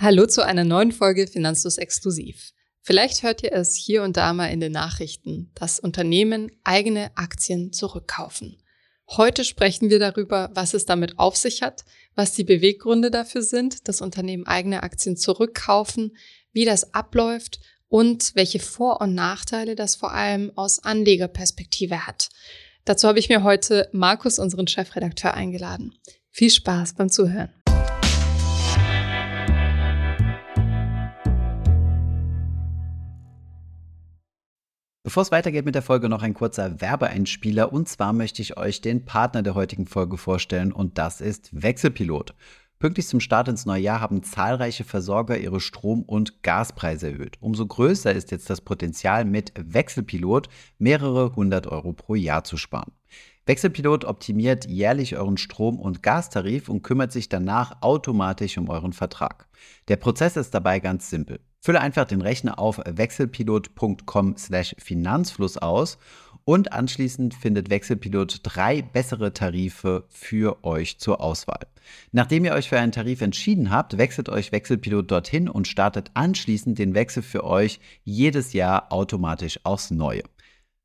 Hallo zu einer neuen Folge Finanzlos Exklusiv. Vielleicht hört ihr es hier und da mal in den Nachrichten, dass Unternehmen eigene Aktien zurückkaufen. Heute sprechen wir darüber, was es damit auf sich hat, was die Beweggründe dafür sind, dass Unternehmen eigene Aktien zurückkaufen, wie das abläuft und welche Vor- und Nachteile das vor allem aus Anlegerperspektive hat. Dazu habe ich mir heute Markus, unseren Chefredakteur, eingeladen. Viel Spaß beim Zuhören. Bevor es weitergeht mit der Folge, noch ein kurzer Werbeeinspieler. Und zwar möchte ich euch den Partner der heutigen Folge vorstellen und das ist Wechselpilot. Pünktlich zum Start ins neue Jahr haben zahlreiche Versorger ihre Strom- und Gaspreise erhöht. Umso größer ist jetzt das Potenzial, mit Wechselpilot mehrere hundert Euro pro Jahr zu sparen. Wechselpilot optimiert jährlich euren Strom- und Gastarif und kümmert sich danach automatisch um euren Vertrag. Der Prozess ist dabei ganz simpel. Fülle einfach den Rechner auf wechselpilot.com/finanzfluss aus und anschließend findet Wechselpilot drei bessere Tarife für euch zur Auswahl. Nachdem ihr euch für einen Tarif entschieden habt, wechselt euch Wechselpilot dorthin und startet anschließend den Wechsel für euch jedes Jahr automatisch aufs Neue.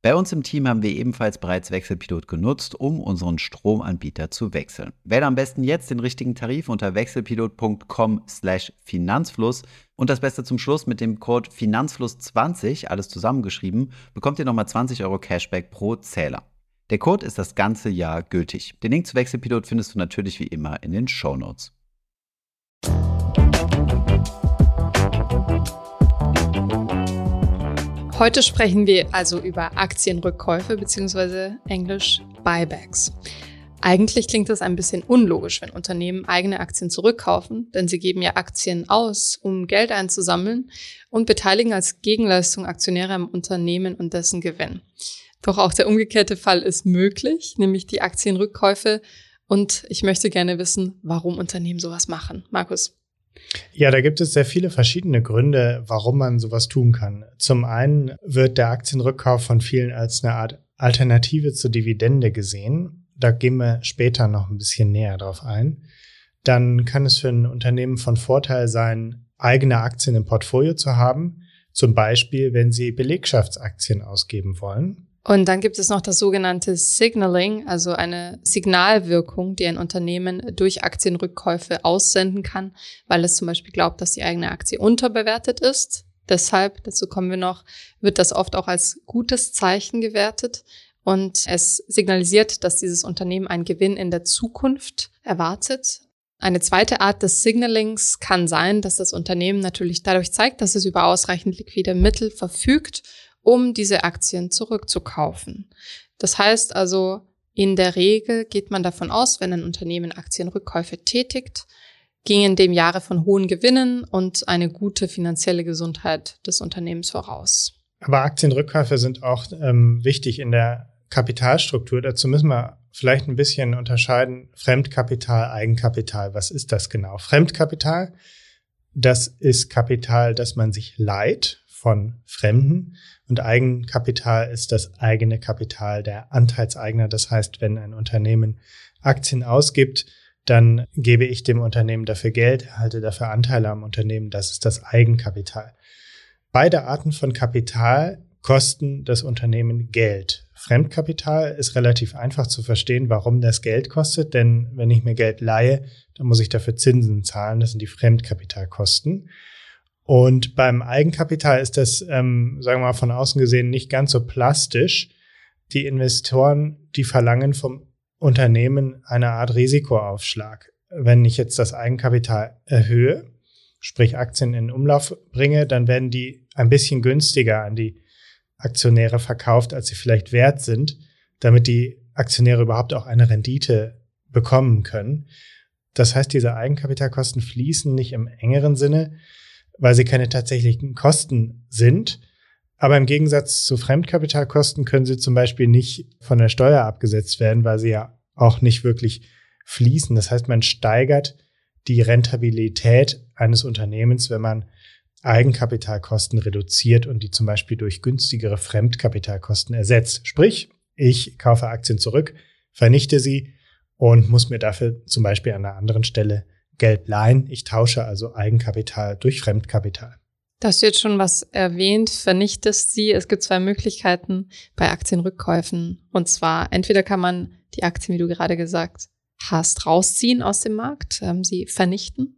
Bei uns im Team haben wir ebenfalls bereits Wechselpilot genutzt, um unseren Stromanbieter zu wechseln. Wähle am besten jetzt den richtigen Tarif unter wechselpilot.com/finanzfluss und das Beste zum Schluss mit dem Code Finanzfluss20, alles zusammengeschrieben, bekommt ihr nochmal 20 Euro Cashback pro Zähler. Der Code ist das ganze Jahr gültig. Den Link zu Wechselpilot findest du natürlich wie immer in den Show Notes. Heute sprechen wir also über Aktienrückkäufe bzw. englisch Buybacks. Eigentlich klingt das ein bisschen unlogisch, wenn Unternehmen eigene Aktien zurückkaufen, denn sie geben ja Aktien aus, um Geld einzusammeln und beteiligen als Gegenleistung Aktionäre am Unternehmen und dessen Gewinn. Doch auch der umgekehrte Fall ist möglich, nämlich die Aktienrückkäufe. Und ich möchte gerne wissen, warum Unternehmen sowas machen. Markus. Ja, da gibt es sehr viele verschiedene Gründe, warum man sowas tun kann. Zum einen wird der Aktienrückkauf von vielen als eine Art Alternative zur Dividende gesehen. Da gehen wir später noch ein bisschen näher drauf ein. Dann kann es für ein Unternehmen von Vorteil sein, eigene Aktien im Portfolio zu haben. Zum Beispiel, wenn Sie Belegschaftsaktien ausgeben wollen. Und dann gibt es noch das sogenannte Signaling, also eine Signalwirkung, die ein Unternehmen durch Aktienrückkäufe aussenden kann, weil es zum Beispiel glaubt, dass die eigene Aktie unterbewertet ist. Deshalb, dazu kommen wir noch, wird das oft auch als gutes Zeichen gewertet und es signalisiert, dass dieses Unternehmen einen Gewinn in der Zukunft erwartet. Eine zweite Art des Signalings kann sein, dass das Unternehmen natürlich dadurch zeigt, dass es über ausreichend liquide Mittel verfügt um diese Aktien zurückzukaufen. Das heißt also, in der Regel geht man davon aus, wenn ein Unternehmen Aktienrückkäufe tätigt, gingen dem Jahre von hohen Gewinnen und eine gute finanzielle Gesundheit des Unternehmens voraus. Aber Aktienrückkäufe sind auch ähm, wichtig in der Kapitalstruktur. Dazu müssen wir vielleicht ein bisschen unterscheiden. Fremdkapital, Eigenkapital. Was ist das genau? Fremdkapital, das ist Kapital, das man sich leiht von Fremden und Eigenkapital ist das eigene Kapital der Anteilseigner. Das heißt, wenn ein Unternehmen Aktien ausgibt, dann gebe ich dem Unternehmen dafür Geld, erhalte dafür Anteile am Unternehmen. Das ist das Eigenkapital. Beide Arten von Kapital kosten das Unternehmen Geld. Fremdkapital ist relativ einfach zu verstehen, warum das Geld kostet, denn wenn ich mir Geld leihe, dann muss ich dafür Zinsen zahlen. Das sind die Fremdkapitalkosten. Und beim Eigenkapital ist das, ähm, sagen wir mal, von außen gesehen nicht ganz so plastisch. Die Investoren, die verlangen vom Unternehmen eine Art Risikoaufschlag. Wenn ich jetzt das Eigenkapital erhöhe, sprich Aktien in Umlauf bringe, dann werden die ein bisschen günstiger an die Aktionäre verkauft, als sie vielleicht wert sind, damit die Aktionäre überhaupt auch eine Rendite bekommen können. Das heißt, diese Eigenkapitalkosten fließen nicht im engeren Sinne, weil sie keine tatsächlichen Kosten sind. Aber im Gegensatz zu Fremdkapitalkosten können sie zum Beispiel nicht von der Steuer abgesetzt werden, weil sie ja auch nicht wirklich fließen. Das heißt, man steigert die Rentabilität eines Unternehmens, wenn man Eigenkapitalkosten reduziert und die zum Beispiel durch günstigere Fremdkapitalkosten ersetzt. Sprich, ich kaufe Aktien zurück, vernichte sie und muss mir dafür zum Beispiel an einer anderen Stelle Geld leihen. Ich tausche also Eigenkapital durch Fremdkapital. Du hast jetzt schon was erwähnt, vernichtest sie. Es gibt zwei Möglichkeiten bei Aktienrückkäufen. Und zwar, entweder kann man die Aktien, wie du gerade gesagt hast, rausziehen aus dem Markt, ähm, sie vernichten.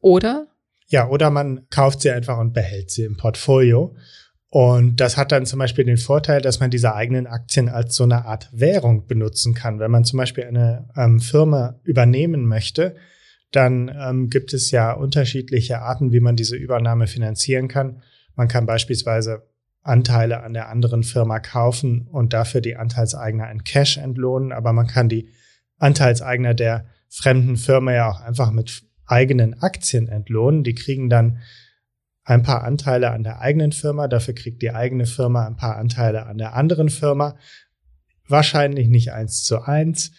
Oder? Ja, oder man kauft sie einfach und behält sie im Portfolio. Und das hat dann zum Beispiel den Vorteil, dass man diese eigenen Aktien als so eine Art Währung benutzen kann. Wenn man zum Beispiel eine ähm, Firma übernehmen möchte, dann ähm, gibt es ja unterschiedliche Arten, wie man diese Übernahme finanzieren kann. Man kann beispielsweise Anteile an der anderen Firma kaufen und dafür die Anteilseigner in Cash entlohnen, aber man kann die Anteilseigner der fremden Firma ja auch einfach mit eigenen Aktien entlohnen. Die kriegen dann ein paar Anteile an der eigenen Firma, dafür kriegt die eigene Firma ein paar Anteile an der anderen Firma. Wahrscheinlich nicht eins zu eins.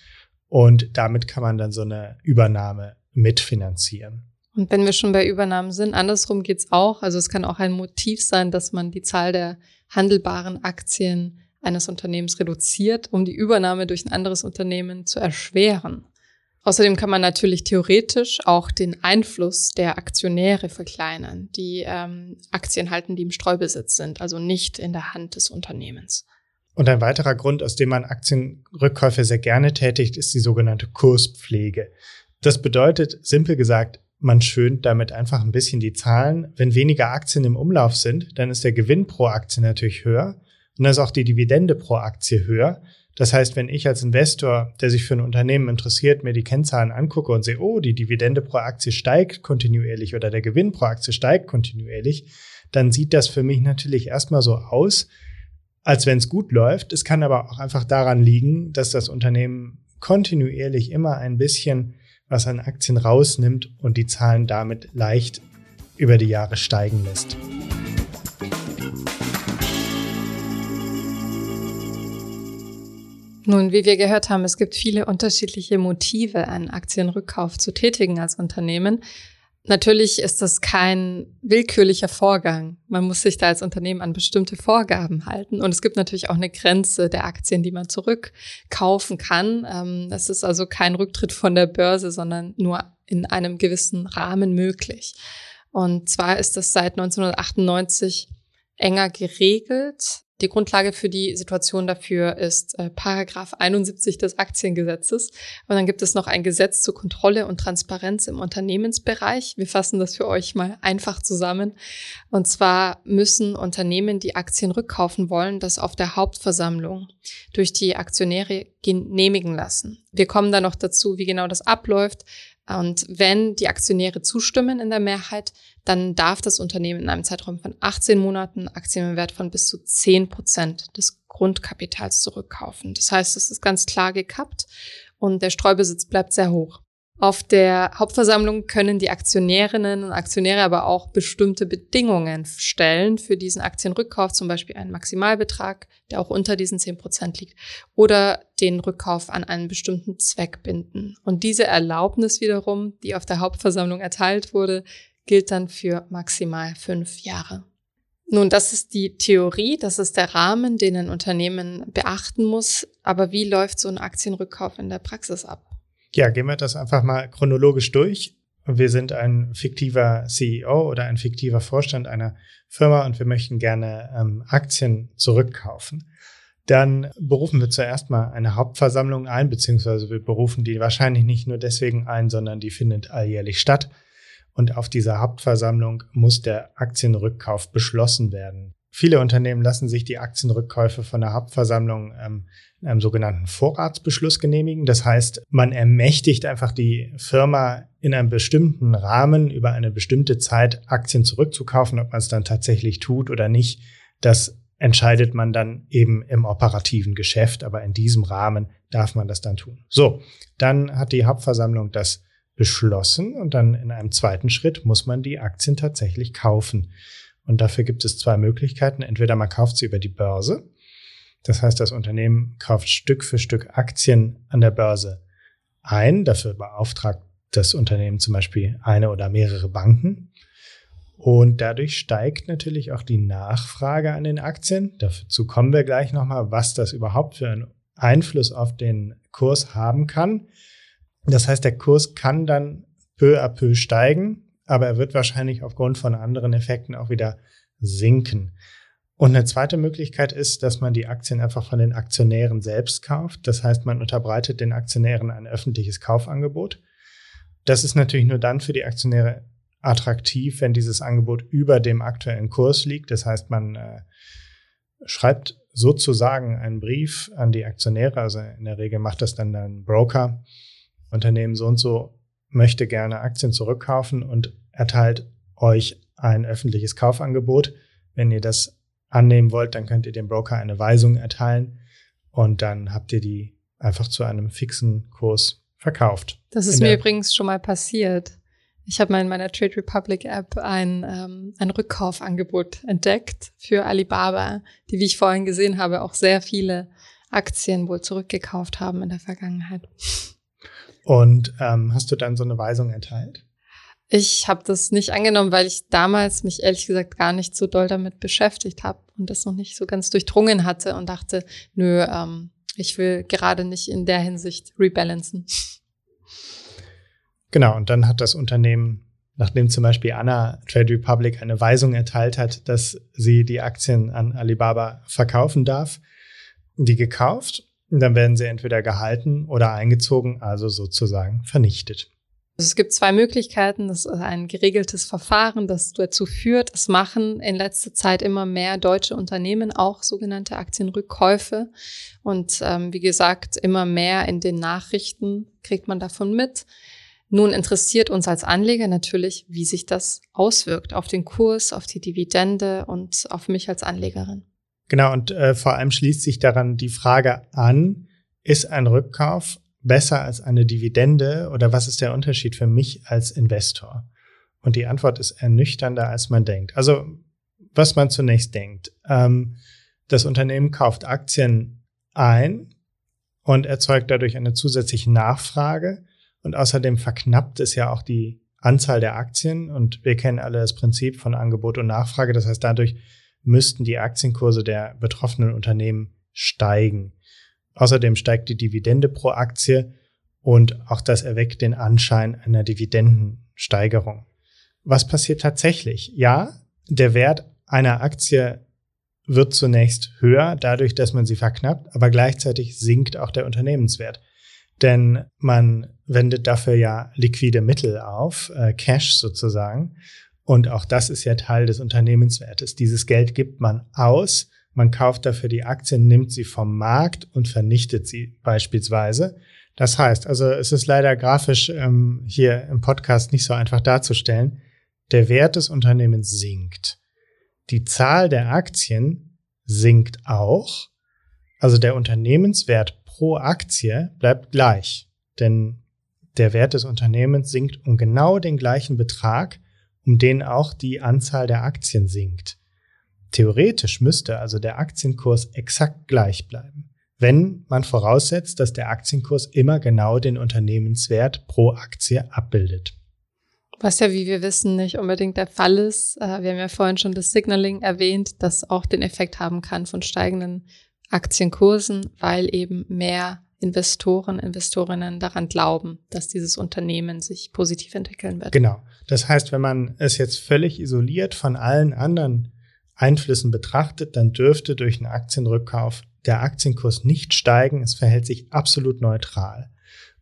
Und damit kann man dann so eine Übernahme mitfinanzieren. Und wenn wir schon bei Übernahmen sind, andersrum geht's auch. Also es kann auch ein Motiv sein, dass man die Zahl der handelbaren Aktien eines Unternehmens reduziert, um die Übernahme durch ein anderes Unternehmen zu erschweren. Außerdem kann man natürlich theoretisch auch den Einfluss der Aktionäre verkleinern, die ähm, Aktien halten, die im Streubesitz sind, also nicht in der Hand des Unternehmens. Und ein weiterer Grund, aus dem man Aktienrückkäufe sehr gerne tätigt, ist die sogenannte Kurspflege. Das bedeutet, simpel gesagt, man schönt damit einfach ein bisschen die Zahlen. Wenn weniger Aktien im Umlauf sind, dann ist der Gewinn pro Aktie natürlich höher und dann ist auch die Dividende pro Aktie höher. Das heißt, wenn ich als Investor, der sich für ein Unternehmen interessiert, mir die Kennzahlen angucke und sehe, oh, die Dividende pro Aktie steigt kontinuierlich oder der Gewinn pro Aktie steigt kontinuierlich, dann sieht das für mich natürlich erstmal so aus, als wenn es gut läuft. Es kann aber auch einfach daran liegen, dass das Unternehmen kontinuierlich immer ein bisschen was an Aktien rausnimmt und die Zahlen damit leicht über die Jahre steigen lässt. Nun, wie wir gehört haben, es gibt viele unterschiedliche Motive, einen Aktienrückkauf zu tätigen als Unternehmen. Natürlich ist das kein willkürlicher Vorgang. Man muss sich da als Unternehmen an bestimmte Vorgaben halten. Und es gibt natürlich auch eine Grenze der Aktien, die man zurückkaufen kann. Ähm, es ist also kein Rücktritt von der Börse, sondern nur in einem gewissen Rahmen möglich. Und zwar ist das seit 1998 enger geregelt. Die Grundlage für die Situation dafür ist äh, Paragraph 71 des Aktiengesetzes. Und dann gibt es noch ein Gesetz zur Kontrolle und Transparenz im Unternehmensbereich. Wir fassen das für euch mal einfach zusammen. Und zwar müssen Unternehmen, die Aktien rückkaufen wollen, das auf der Hauptversammlung durch die Aktionäre genehmigen lassen. Wir kommen dann noch dazu, wie genau das abläuft. Und wenn die Aktionäre zustimmen in der Mehrheit, dann darf das Unternehmen in einem Zeitraum von 18 Monaten Aktien im Wert von bis zu 10 Prozent des Grundkapitals zurückkaufen. Das heißt, es ist ganz klar gekappt und der Streubesitz bleibt sehr hoch. Auf der Hauptversammlung können die Aktionärinnen und Aktionäre aber auch bestimmte Bedingungen stellen für diesen Aktienrückkauf, zum Beispiel einen Maximalbetrag, der auch unter diesen 10 Prozent liegt, oder den Rückkauf an einen bestimmten Zweck binden. Und diese Erlaubnis wiederum, die auf der Hauptversammlung erteilt wurde, gilt dann für maximal fünf Jahre. Nun, das ist die Theorie, das ist der Rahmen, den ein Unternehmen beachten muss. Aber wie läuft so ein Aktienrückkauf in der Praxis ab? Ja, gehen wir das einfach mal chronologisch durch. Wir sind ein fiktiver CEO oder ein fiktiver Vorstand einer Firma und wir möchten gerne ähm, Aktien zurückkaufen. Dann berufen wir zuerst mal eine Hauptversammlung ein, beziehungsweise wir berufen die wahrscheinlich nicht nur deswegen ein, sondern die findet alljährlich statt. Und auf dieser Hauptversammlung muss der Aktienrückkauf beschlossen werden. Viele Unternehmen lassen sich die Aktienrückkäufe von der Hauptversammlung ähm, in einem sogenannten Vorratsbeschluss genehmigen. Das heißt, man ermächtigt einfach die Firma in einem bestimmten Rahmen über eine bestimmte Zeit Aktien zurückzukaufen. Ob man es dann tatsächlich tut oder nicht, das entscheidet man dann eben im operativen Geschäft. Aber in diesem Rahmen darf man das dann tun. So, dann hat die Hauptversammlung das beschlossen und dann in einem zweiten Schritt muss man die Aktien tatsächlich kaufen. Und dafür gibt es zwei Möglichkeiten. Entweder man kauft sie über die Börse. Das heißt, das Unternehmen kauft Stück für Stück Aktien an der Börse ein. Dafür beauftragt das Unternehmen zum Beispiel eine oder mehrere Banken. Und dadurch steigt natürlich auch die Nachfrage an den Aktien. Dazu kommen wir gleich nochmal, was das überhaupt für einen Einfluss auf den Kurs haben kann. Das heißt, der Kurs kann dann peu à peu steigen, aber er wird wahrscheinlich aufgrund von anderen Effekten auch wieder sinken. Und eine zweite Möglichkeit ist, dass man die Aktien einfach von den Aktionären selbst kauft. Das heißt, man unterbreitet den Aktionären ein öffentliches Kaufangebot. Das ist natürlich nur dann für die Aktionäre attraktiv, wenn dieses Angebot über dem aktuellen Kurs liegt. Das heißt, man äh, schreibt sozusagen einen Brief an die Aktionäre, also in der Regel macht das dann ein Broker, Unternehmen so und so möchte gerne Aktien zurückkaufen und erteilt euch ein öffentliches Kaufangebot. Wenn ihr das annehmen wollt, dann könnt ihr dem Broker eine Weisung erteilen und dann habt ihr die einfach zu einem fixen Kurs verkauft. Das ist mir übrigens schon mal passiert. Ich habe mal in meiner Trade Republic App ein, ähm, ein Rückkaufangebot entdeckt für Alibaba, die, wie ich vorhin gesehen habe, auch sehr viele Aktien wohl zurückgekauft haben in der Vergangenheit. Und ähm, hast du dann so eine Weisung erteilt? Ich habe das nicht angenommen, weil ich damals mich ehrlich gesagt gar nicht so doll damit beschäftigt habe und das noch nicht so ganz durchdrungen hatte und dachte, nö, ähm, ich will gerade nicht in der Hinsicht rebalancen. Genau, und dann hat das Unternehmen, nachdem zum Beispiel Anna Trade Republic eine Weisung erteilt hat, dass sie die Aktien an Alibaba verkaufen darf, die gekauft. Und dann werden sie entweder gehalten oder eingezogen, also sozusagen vernichtet. Also es gibt zwei Möglichkeiten. Das ist ein geregeltes Verfahren, das dazu führt, es machen in letzter Zeit immer mehr deutsche Unternehmen auch sogenannte Aktienrückkäufe. Und ähm, wie gesagt, immer mehr in den Nachrichten kriegt man davon mit. Nun interessiert uns als Anleger natürlich, wie sich das auswirkt auf den Kurs, auf die Dividende und auf mich als Anlegerin. Genau, und äh, vor allem schließt sich daran die Frage an, ist ein Rückkauf besser als eine Dividende oder was ist der Unterschied für mich als Investor? Und die Antwort ist ernüchternder, als man denkt. Also, was man zunächst denkt. Ähm, das Unternehmen kauft Aktien ein und erzeugt dadurch eine zusätzliche Nachfrage und außerdem verknappt es ja auch die Anzahl der Aktien und wir kennen alle das Prinzip von Angebot und Nachfrage. Das heißt, dadurch müssten die Aktienkurse der betroffenen Unternehmen steigen. Außerdem steigt die Dividende pro Aktie und auch das erweckt den Anschein einer Dividendensteigerung. Was passiert tatsächlich? Ja, der Wert einer Aktie wird zunächst höher, dadurch, dass man sie verknappt, aber gleichzeitig sinkt auch der Unternehmenswert. Denn man wendet dafür ja liquide Mittel auf, äh, Cash sozusagen. Und auch das ist ja Teil des Unternehmenswertes. Dieses Geld gibt man aus, man kauft dafür die Aktien, nimmt sie vom Markt und vernichtet sie beispielsweise. Das heißt, also es ist leider grafisch ähm, hier im Podcast nicht so einfach darzustellen. Der Wert des Unternehmens sinkt. Die Zahl der Aktien sinkt auch. Also der Unternehmenswert pro Aktie bleibt gleich. Denn der Wert des Unternehmens sinkt um genau den gleichen Betrag, um den auch die Anzahl der Aktien sinkt. Theoretisch müsste also der Aktienkurs exakt gleich bleiben, wenn man voraussetzt, dass der Aktienkurs immer genau den Unternehmenswert pro Aktie abbildet. Was ja, wie wir wissen, nicht unbedingt der Fall ist. Äh, wir haben ja vorhin schon das Signaling erwähnt, das auch den Effekt haben kann von steigenden Aktienkursen, weil eben mehr Investoren, Investorinnen daran glauben, dass dieses Unternehmen sich positiv entwickeln wird. Genau. Das heißt, wenn man es jetzt völlig isoliert von allen anderen Einflüssen betrachtet, dann dürfte durch einen Aktienrückkauf der Aktienkurs nicht steigen. Es verhält sich absolut neutral.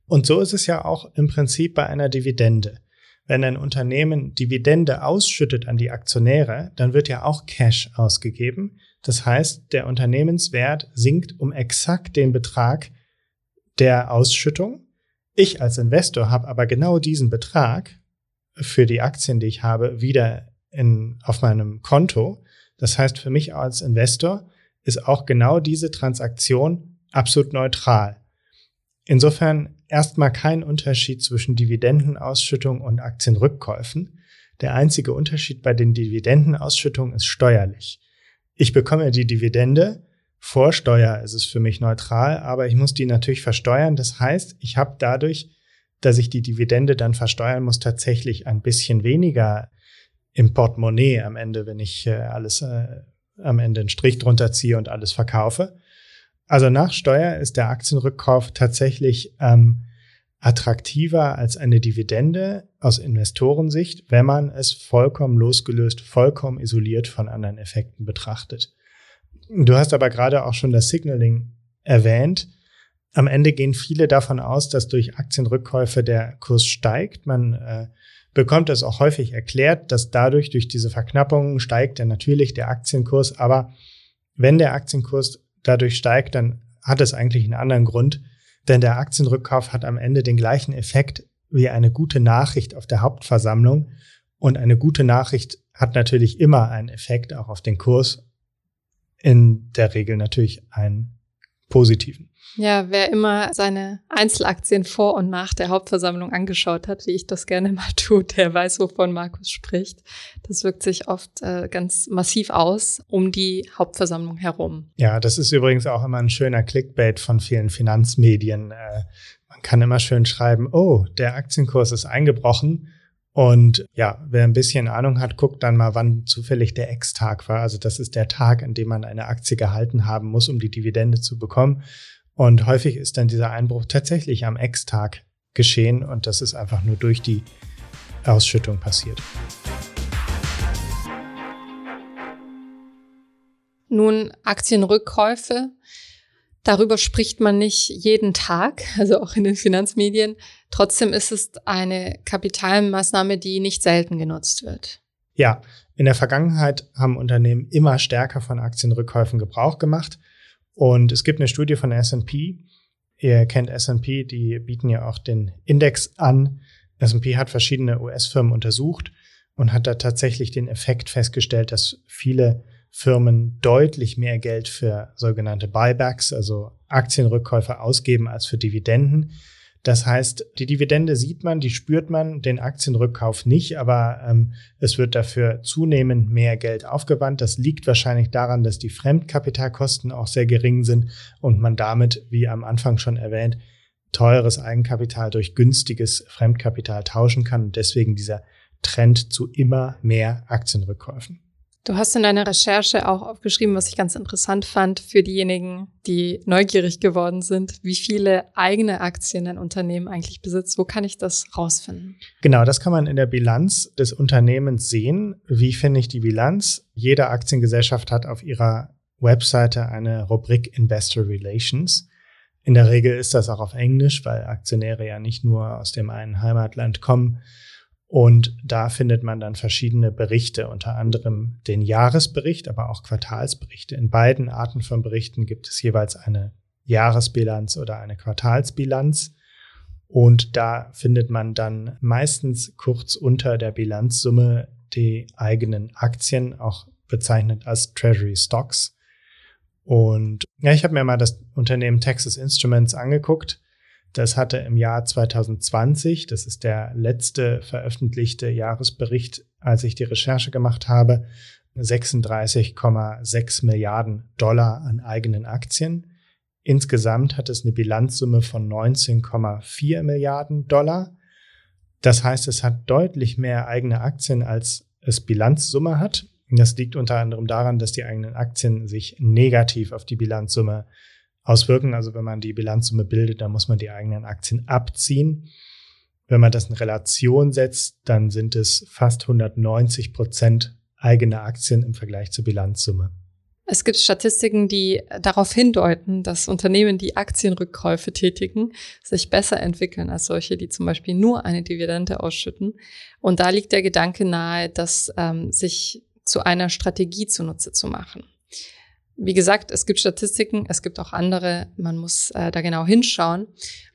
Und so ist es ja auch im Prinzip bei einer Dividende. Wenn ein Unternehmen Dividende ausschüttet an die Aktionäre, dann wird ja auch Cash ausgegeben. Das heißt, der Unternehmenswert sinkt um exakt den Betrag, der Ausschüttung. Ich als Investor habe aber genau diesen Betrag für die Aktien, die ich habe, wieder in, auf meinem Konto. Das heißt, für mich als Investor ist auch genau diese Transaktion absolut neutral. Insofern erstmal kein Unterschied zwischen Dividendenausschüttung und Aktienrückkäufen. Der einzige Unterschied bei den Dividendenausschüttungen ist steuerlich. Ich bekomme die Dividende, vor Steuer ist es für mich neutral, aber ich muss die natürlich versteuern. Das heißt, ich habe dadurch, dass ich die Dividende dann versteuern muss, tatsächlich ein bisschen weniger im Portemonnaie am Ende, wenn ich äh, alles äh, am Ende einen Strich drunter ziehe und alles verkaufe. Also nach Steuer ist der Aktienrückkauf tatsächlich ähm, attraktiver als eine Dividende aus Investorensicht, wenn man es vollkommen losgelöst, vollkommen isoliert von anderen Effekten betrachtet. Du hast aber gerade auch schon das Signaling erwähnt. Am Ende gehen viele davon aus, dass durch Aktienrückkäufe der Kurs steigt. Man äh, bekommt es auch häufig erklärt, dass dadurch durch diese Verknappungen steigt ja natürlich der Aktienkurs. Aber wenn der Aktienkurs dadurch steigt, dann hat es eigentlich einen anderen Grund denn der Aktienrückkauf hat am Ende den gleichen Effekt wie eine gute Nachricht auf der Hauptversammlung. Und eine gute Nachricht hat natürlich immer einen Effekt auch auf den Kurs. In der Regel natürlich einen positiven. Ja, wer immer seine Einzelaktien vor und nach der Hauptversammlung angeschaut hat, wie ich das gerne mal tue, der weiß, wovon Markus spricht. Das wirkt sich oft äh, ganz massiv aus um die Hauptversammlung herum. Ja, das ist übrigens auch immer ein schöner Clickbait von vielen Finanzmedien. Äh, man kann immer schön schreiben, oh, der Aktienkurs ist eingebrochen. Und ja, wer ein bisschen Ahnung hat, guckt dann mal, wann zufällig der Ex-Tag war. Also das ist der Tag, an dem man eine Aktie gehalten haben muss, um die Dividende zu bekommen. Und häufig ist dann dieser Einbruch tatsächlich am Ex-Tag geschehen und das ist einfach nur durch die Ausschüttung passiert. Nun, Aktienrückkäufe, darüber spricht man nicht jeden Tag, also auch in den Finanzmedien. Trotzdem ist es eine Kapitalmaßnahme, die nicht selten genutzt wird. Ja, in der Vergangenheit haben Unternehmen immer stärker von Aktienrückkäufen Gebrauch gemacht. Und es gibt eine Studie von S&P. Ihr kennt S&P, die bieten ja auch den Index an. S&P hat verschiedene US-Firmen untersucht und hat da tatsächlich den Effekt festgestellt, dass viele Firmen deutlich mehr Geld für sogenannte Buybacks, also Aktienrückkäufe ausgeben als für Dividenden. Das heißt, die Dividende sieht man, die spürt man, den Aktienrückkauf nicht, aber ähm, es wird dafür zunehmend mehr Geld aufgewandt. Das liegt wahrscheinlich daran, dass die Fremdkapitalkosten auch sehr gering sind und man damit, wie am Anfang schon erwähnt, teures Eigenkapital durch günstiges Fremdkapital tauschen kann und deswegen dieser Trend zu immer mehr Aktienrückkäufen. Du hast in deiner Recherche auch aufgeschrieben, was ich ganz interessant fand für diejenigen, die neugierig geworden sind, wie viele eigene Aktien ein Unternehmen eigentlich besitzt. Wo kann ich das rausfinden? Genau, das kann man in der Bilanz des Unternehmens sehen. Wie finde ich die Bilanz? Jede Aktiengesellschaft hat auf ihrer Webseite eine Rubrik Investor Relations. In der Regel ist das auch auf Englisch, weil Aktionäre ja nicht nur aus dem einen Heimatland kommen, und da findet man dann verschiedene Berichte, unter anderem den Jahresbericht, aber auch Quartalsberichte. In beiden Arten von Berichten gibt es jeweils eine Jahresbilanz oder eine Quartalsbilanz. Und da findet man dann meistens kurz unter der Bilanzsumme die eigenen Aktien, auch bezeichnet als Treasury Stocks. Und ja, ich habe mir mal das Unternehmen Texas Instruments angeguckt das hatte im Jahr 2020, das ist der letzte veröffentlichte Jahresbericht, als ich die Recherche gemacht habe, 36,6 Milliarden Dollar an eigenen Aktien. Insgesamt hat es eine Bilanzsumme von 19,4 Milliarden Dollar. Das heißt, es hat deutlich mehr eigene Aktien, als es Bilanzsumme hat. Das liegt unter anderem daran, dass die eigenen Aktien sich negativ auf die Bilanzsumme auswirken. Also wenn man die Bilanzsumme bildet, dann muss man die eigenen Aktien abziehen. Wenn man das in Relation setzt, dann sind es fast 190 Prozent eigene Aktien im Vergleich zur Bilanzsumme. Es gibt Statistiken, die darauf hindeuten, dass Unternehmen, die Aktienrückkäufe tätigen, sich besser entwickeln als solche, die zum Beispiel nur eine Dividende ausschütten. Und da liegt der Gedanke nahe, das ähm, sich zu einer Strategie zunutze zu machen. Wie gesagt, es gibt Statistiken, es gibt auch andere, man muss äh, da genau hinschauen.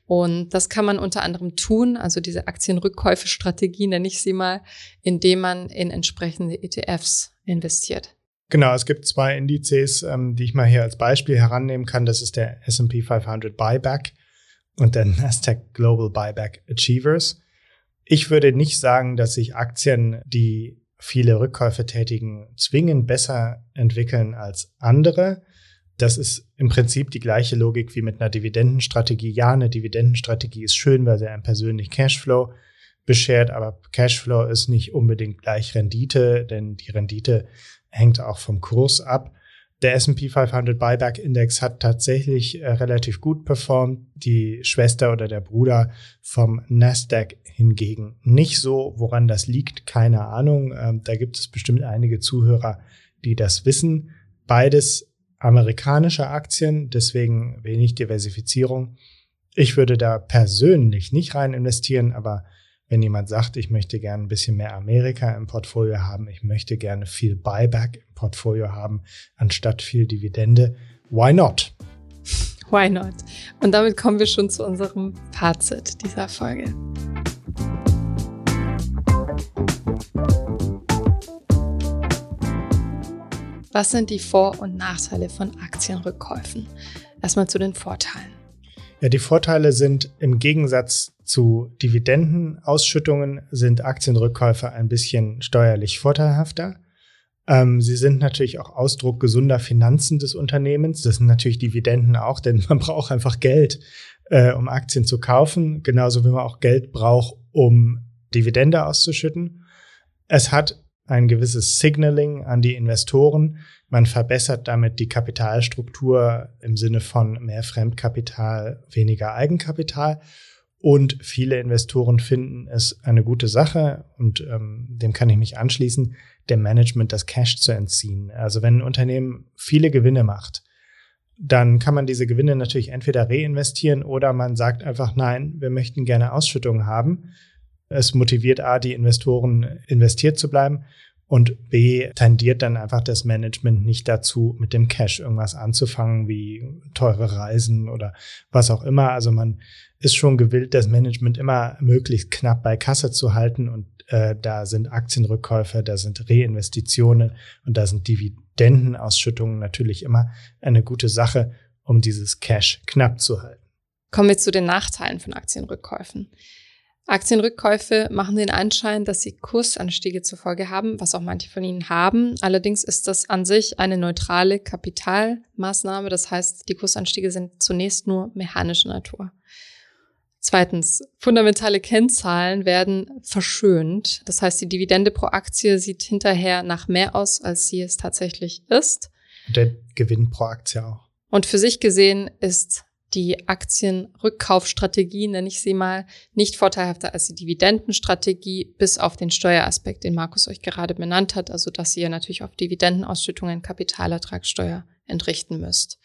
Und das kann man unter anderem tun, also diese Aktienrückkäufe-Strategie nenne ich sie mal, indem man in entsprechende ETFs investiert. Genau, es gibt zwei Indizes, ähm, die ich mal hier als Beispiel herannehmen kann. Das ist der S&P 500 Buyback und der Nasdaq Global Buyback Achievers. Ich würde nicht sagen, dass sich Aktien, die viele Rückkäufe tätigen, zwingend besser entwickeln als andere. Das ist im Prinzip die gleiche Logik wie mit einer Dividendenstrategie. Ja, eine Dividendenstrategie ist schön, weil sie einem persönlich Cashflow beschert, aber Cashflow ist nicht unbedingt gleich Rendite, denn die Rendite hängt auch vom Kurs ab. Der S&P 500 Buyback Index hat tatsächlich äh, relativ gut performt. Die Schwester oder der Bruder vom Nasdaq hingegen nicht so. Woran das liegt, keine Ahnung. Ähm, da gibt es bestimmt einige Zuhörer, die das wissen. Beides amerikanische Aktien, deswegen wenig Diversifizierung. Ich würde da persönlich nicht rein investieren, aber wenn jemand sagt, ich möchte gerne ein bisschen mehr Amerika im Portfolio haben, ich möchte gerne viel Buyback im Portfolio haben, anstatt viel Dividende, why not? Why not? Und damit kommen wir schon zu unserem Fazit dieser Folge. Was sind die Vor- und Nachteile von Aktienrückkäufen? Erstmal zu den Vorteilen. Ja, die Vorteile sind im Gegensatz zu Dividendenausschüttungen sind Aktienrückkäufe ein bisschen steuerlich vorteilhafter. Ähm, sie sind natürlich auch Ausdruck gesunder Finanzen des Unternehmens. Das sind natürlich Dividenden auch, denn man braucht einfach Geld, äh, um Aktien zu kaufen, genauso wie man auch Geld braucht, um Dividende auszuschütten. Es hat ein gewisses Signaling an die Investoren. Man verbessert damit die Kapitalstruktur im Sinne von mehr Fremdkapital, weniger Eigenkapital. Und viele Investoren finden es eine gute Sache und ähm, dem kann ich mich anschließen, dem Management das Cash zu entziehen. Also wenn ein Unternehmen viele Gewinne macht, dann kann man diese Gewinne natürlich entweder reinvestieren oder man sagt einfach, nein, wir möchten gerne Ausschüttungen haben. Es motiviert A, die Investoren investiert zu bleiben und B, tendiert dann einfach das Management nicht dazu, mit dem Cash irgendwas anzufangen, wie teure Reisen oder was auch immer. Also man ist schon gewillt, das Management immer möglichst knapp bei Kasse zu halten und äh, da sind Aktienrückkäufe, da sind Reinvestitionen und da sind Dividendenausschüttungen natürlich immer eine gute Sache, um dieses Cash knapp zu halten. Kommen wir zu den Nachteilen von Aktienrückkäufen. Aktienrückkäufe machen den Anschein, dass sie Kursanstiege zur Folge haben, was auch manche von ihnen haben. Allerdings ist das an sich eine neutrale Kapitalmaßnahme. Das heißt, die Kursanstiege sind zunächst nur mechanischer Natur. Zweitens, fundamentale Kennzahlen werden verschönt. Das heißt, die Dividende pro Aktie sieht hinterher nach mehr aus, als sie es tatsächlich ist. Der Gewinn pro Aktie auch. Und für sich gesehen ist die Aktienrückkaufstrategie, nenne ich sie mal, nicht vorteilhafter als die Dividendenstrategie, bis auf den Steueraspekt, den Markus euch gerade benannt hat, also dass ihr natürlich auf Dividendenausschüttungen Kapitalertragssteuer entrichten müsst.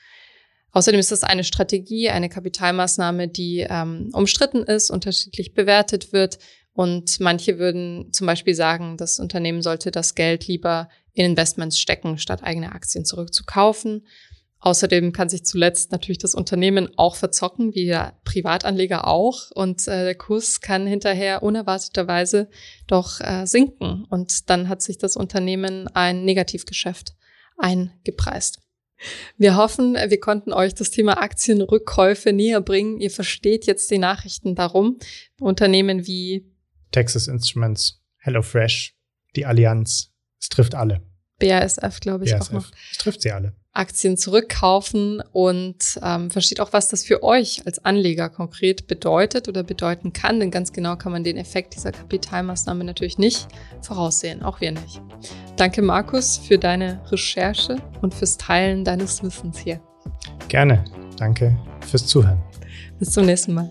Außerdem ist das eine Strategie, eine Kapitalmaßnahme, die ähm, umstritten ist, unterschiedlich bewertet wird. Und manche würden zum Beispiel sagen, das Unternehmen sollte das Geld lieber in Investments stecken, statt eigene Aktien zurückzukaufen. Außerdem kann sich zuletzt natürlich das Unternehmen auch verzocken, wie der Privatanleger auch. Und äh, der Kurs kann hinterher unerwarteterweise doch äh, sinken. Und dann hat sich das Unternehmen ein Negativgeschäft eingepreist. Wir hoffen, wir konnten euch das Thema Aktienrückkäufe näher bringen. Ihr versteht jetzt die Nachrichten darum. Unternehmen wie Texas Instruments, HelloFresh, die Allianz. Es trifft alle. BASF, glaube ich, BASF. auch noch. Es trifft sie alle. Aktien zurückkaufen und ähm, versteht auch, was das für euch als Anleger konkret bedeutet oder bedeuten kann. Denn ganz genau kann man den Effekt dieser Kapitalmaßnahme natürlich nicht voraussehen, auch wir nicht. Danke, Markus, für deine Recherche und fürs Teilen deines Wissens hier. Gerne. Danke fürs Zuhören. Bis zum nächsten Mal.